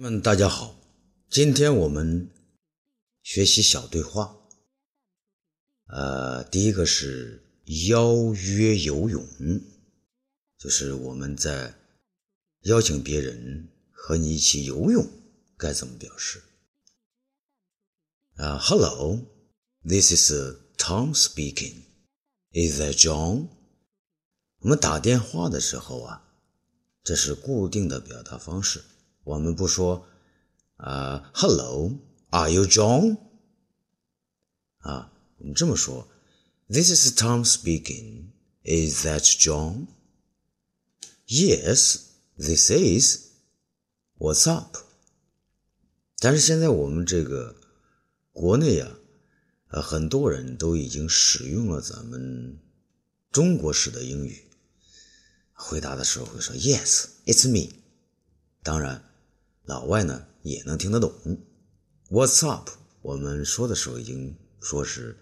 们大家好，今天我们学习小对话。呃，第一个是邀约游泳，就是我们在邀请别人和你一起游泳，该怎么表示？啊，Hello，this is Tom speaking. Is that John？我们打电话的时候啊，这是固定的表达方式。我们不说啊，Hello，Are you John？啊，我们这么说，This is Tom speaking. Is that John? Yes, this is. What's up? 但是现在我们这个国内啊，呃，很多人都已经使用了咱们中国式的英语，回答的时候会说 Yes, it's me。当然。 老外呢也能听得懂。What's up？我们说的时候已经说是，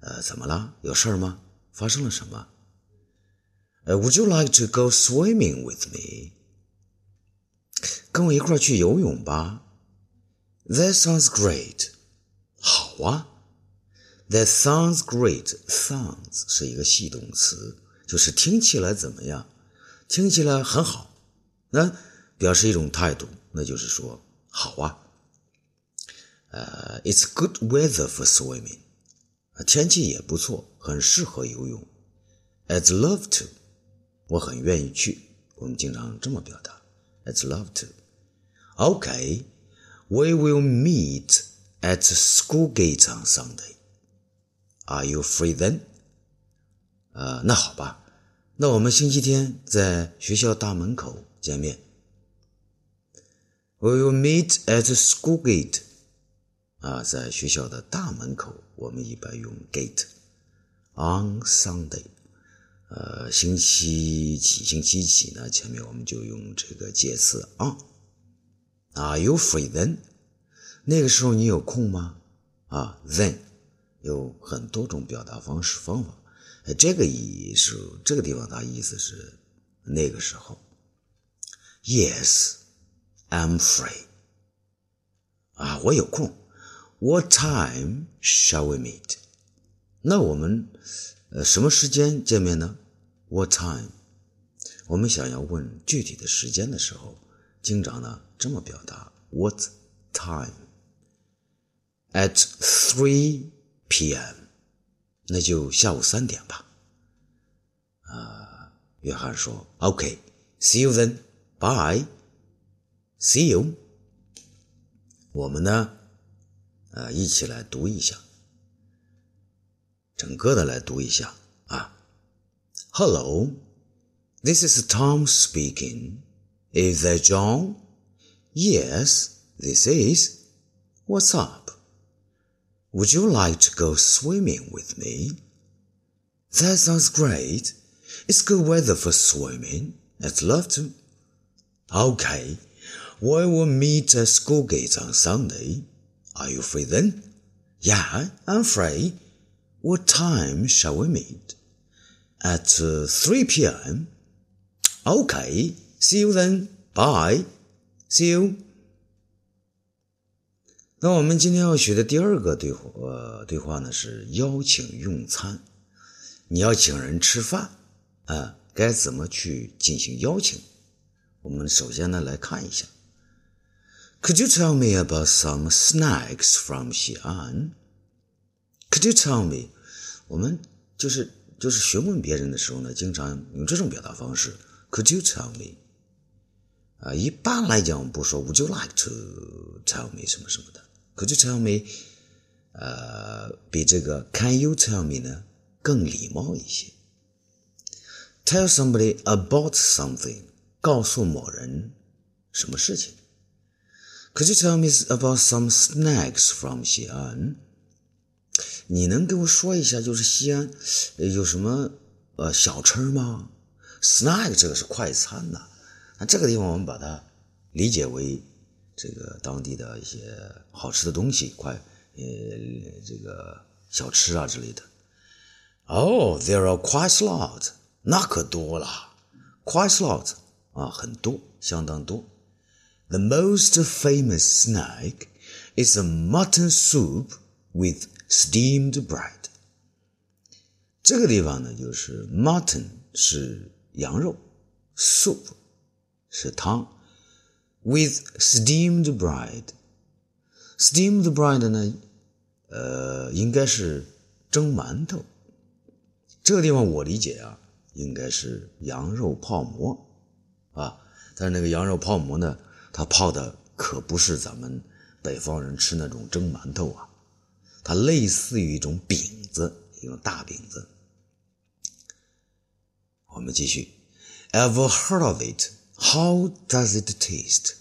呃，怎么了？有事儿吗？发生了什么？呃，Would you like to go swimming with me？跟我一块儿去游泳吧。That sounds great。好啊。That sounds great。Sounds 是一个系动词，就是听起来怎么样？听起来很好。那表示一种态度。那就是说，好啊，呃，It's good weather for swimming，天气也不错，很适合游泳。I'd love to，我很愿意去。我们经常这么表达，I'd love to。Okay，we will meet at school gate on Sunday。Are you free then？呃，那好吧，那我们星期天在学校大门口见面。 We will meet at school gate。啊，在学校的大门口，我们一般用 gate。On Sunday，呃，星期几？星期几呢？前面我们就用这个介词 on。Are you free then？那个时候你有空吗？啊，then 有很多种表达方式方法。这个意是这个地方，它意思是那个时候。Yes。I'm free. 啊，我有空。What time shall we meet? 那我们呃什么时间见面呢？What time? 我们想要问具体的时间的时候，经常呢这么表达：What time? At three p.m. 那就下午三点吧。啊，约翰说：“OK，see you then. Bye.” See you。我们呢，呃，一起来读一下，整个的来读一下啊。Hello, this is Tom speaking. Is that John? Yes, this is. What's up? Would you like to go swimming with me? That sounds great. It's good weather for swimming. I'd love to. Okay. We will meet at school gates on Sunday. Are you free then? Yeah, I'm free. What time shall we meet? At uh, 3 p.m. Okay, see you then. Bye. See you. 那我们今天要学的第二个对话，呃，对话呢是邀请用餐。你要请人吃饭，啊，该怎么去进行邀请？我们首先呢来看一下。 Could you tell me about some snacks from Xi'an? Could you tell me？我们就是就是询问别人的时候呢，经常用这种表达方式。Could you tell me？啊，一般来讲不说 Would you like to tell me 什么什么的。Could you tell me？呃，比这个 Can you tell me 呢更礼貌一些。Tell somebody about something，告诉某人什么事情。 Could you tell me about some snacks from 西安？你能跟我说一下，就是西安有什么呃小吃吗？Snack 这个是快餐呐，那这个地方我们把它理解为这个当地的一些好吃的东西，快呃这个小吃啊之类的。Oh, there are quite a lot，那可多了，quite a lot 啊，很多，相当多。The most famous snack is a mutton soup with steamed bread。这个地方呢，就是 mutton 是羊肉，soup 是汤，with steamed bread。steamed bread 呢，呃，应该是蒸馒头。这个地方我理解啊，应该是羊肉泡馍啊，但是那个羊肉泡馍呢， 它泡的可不是咱们北方人吃那种蒸馒头啊，它类似于一种饼子，一种大饼子。我们继续，Ever heard of it? How does it taste?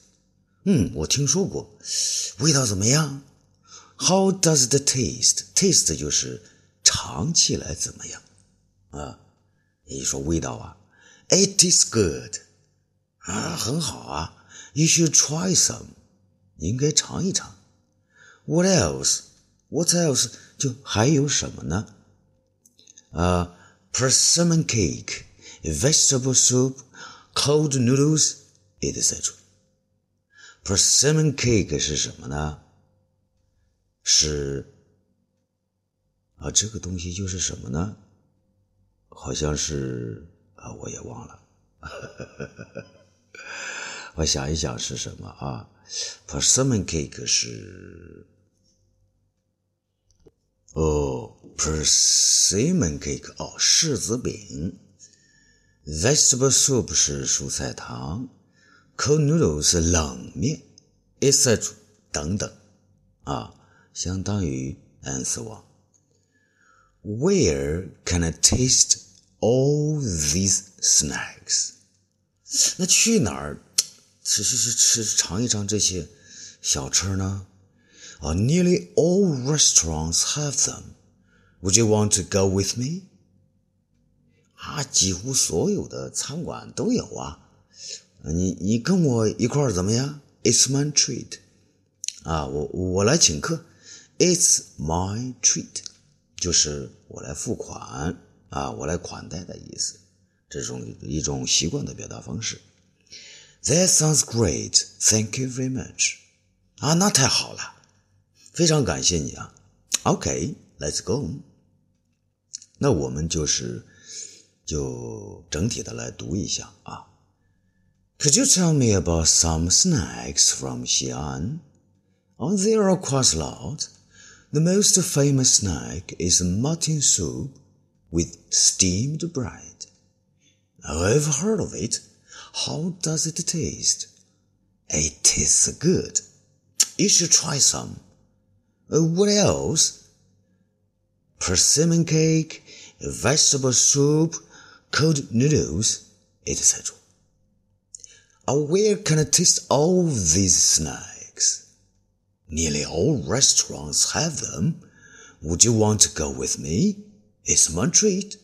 嗯，我听说过，味道怎么样？How does it taste? Taste 就是尝起来怎么样啊？你说味道啊，It is good 啊，很好啊。You should try some，你应该尝一尝。What else? What else? 就还有什么呢？啊，persimmon cake。vegetable soup, cold noodles, etc. Persimmon cake 是什么呢？是啊，这个东西就是什么呢？好像是啊，我也忘了。我想一想是什么啊？Persimmon cake 是哦，persimmon cake 哦，柿子饼。Vegetable soup 是蔬菜汤，cold noodles 是冷面，etc. 等等，啊，相当于 answer one。Where can I taste all these snacks？那去哪儿吃吃吃吃尝一尝这些小吃呢？啊，Nearly all restaurants have them. Would you want to go with me? 啊，几乎所有的餐馆都有啊。你你跟我一块儿怎么样？It's my treat。啊，我我来请客。It's my treat，就是我来付款啊，我来款待的意思。这种一种习惯的表达方式。That sounds great. Thank you very much。啊，那太好了，非常感谢你啊。OK，let's go。那我们就是。就整体的来读一下啊。Could you tell me about some snacks from Xi'an? Oh, there are quite a lot. The most famous snack is mutton soup with steamed bread. Oh, I've heard of it. How does it taste? It tastes good. You should try some. Uh, what else? Persimmon cake, vegetable soup, cold noodles, etc. Where can I taste all these snacks? Nearly all restaurants have them. Would you want to go with me? It's my treat.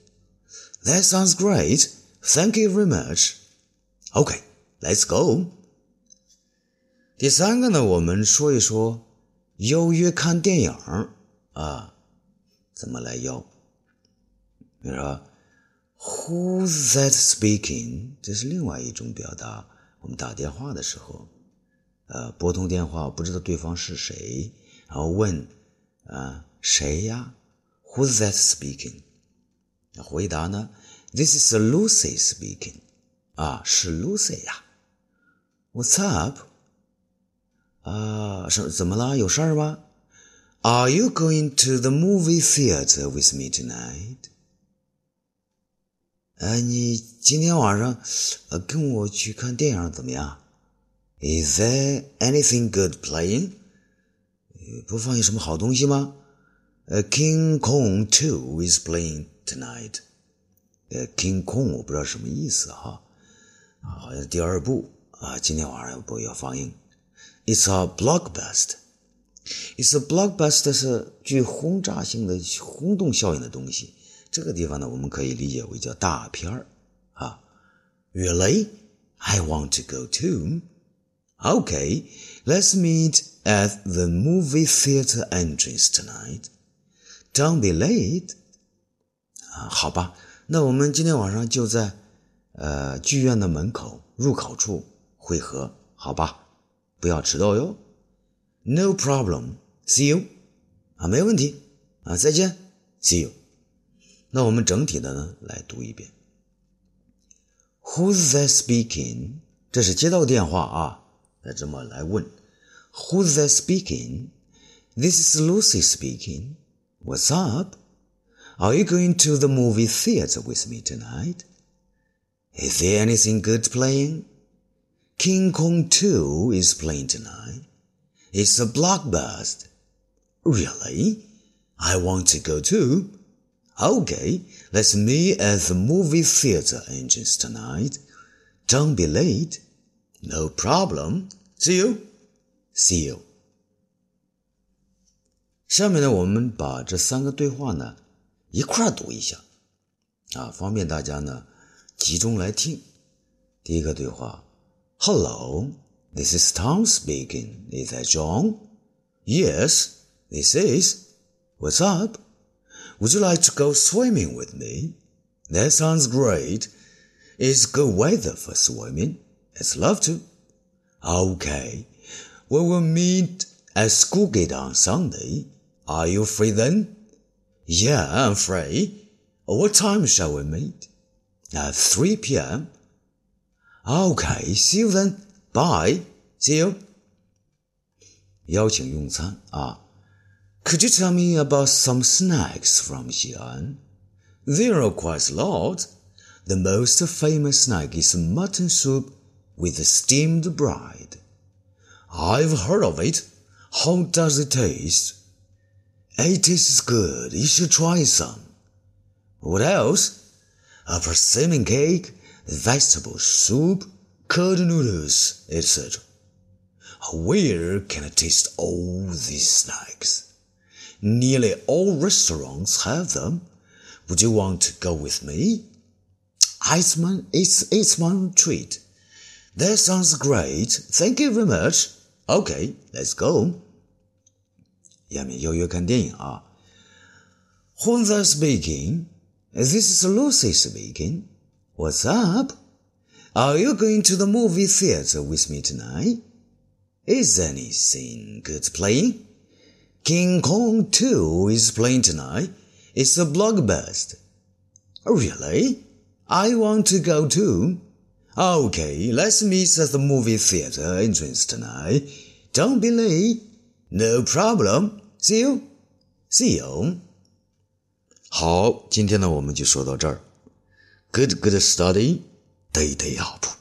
That sounds great. Thank you very much. OK, let's go. 第三个呢，我们说一说邀约看电影啊，怎么来邀？比如说。Who's that speaking？这是另外一种表达。我们打电话的时候，呃，拨通电话不知道对方是谁，然后问，啊，谁呀？Who's that speaking？回答呢？This is Lucy speaking。啊，是 Lucy 呀。What's up？啊，是怎么了？有事儿吗？Are you going to the movie theater with me tonight？呃，你今天晚上，呃，跟我去看电影怎么样？Is there anything good playing？播放有什么好东西吗？呃，King Kong Two is playing tonight。呃，King Kong 我不知道什么意思哈， 啊，好像第二部啊，今天晚上要播要放映。It's a blockbuster。It's a blockbuster 是具轰炸性的轰动效应的东西。这个地方呢，我们可以理解为叫大片儿啊。Really, I want to go too. Okay, let's meet at the movie theater entrance tonight. Don't be late. 啊，好吧，那我们今天晚上就在 呃剧院的门口入口处汇合，好吧 不要迟到哟。No problem. See you. 啊，没问题。啊，再见。See you. 那我们整体的呢来读一遍。Who's that speaking？这是接到电话啊，那这么来问。Who's that speaking? This is Lucy speaking. What's up? Are you going to the movie theater with me tonight? Is there anything good playing? King Kong 2 is playing tonight. It's a blockbuster. Really? I want to go too. Okay, let's meet at the movie theater entrance tonight. Don't be late. No problem. See you. See you. 下面呢，我们把这三个对话呢一块儿读一下，啊，方便大家呢 集中来听。第一个对话：Hello, this is Tom speaking. Is that John? Yes, this is. What's up? Would you like to go swimming with me? That sounds great. It's good weather for swimming. I'd love to. Okay. We will meet at Schoolgate on Sunday. Are you free then? Yeah, I'm free. What time shall we meet? At 3 p.m. Okay, see you then. Bye. See you. 邀请用餐啊。could you tell me about some snacks from Xi'an? There are quite a lot. The most famous snack is mutton soup with steamed bread. I've heard of it. How does it taste? It tastes good. You should try some. What else? A persimmon cake, vegetable soup, curd noodles, etc. Where can I taste all these snacks? Nearly all restaurants have them. Would you want to go with me? It's my, it's, it's my treat. That sounds great. Thank you very much. Okay, let's go. 下面邀约看电影啊。Who's that speaking? This is Lucy speaking. What's up? Are you going to the movie theater with me tonight? Is anything good playing? King Kong 2 is playing tonight. It's a blockbuster. Really? I want to go too. Okay, let's meet at the movie theater entrance tonight. Don't be late. No problem. See you. See you. 好，今天呢我们就说到这儿。Good, good study. Day, day up.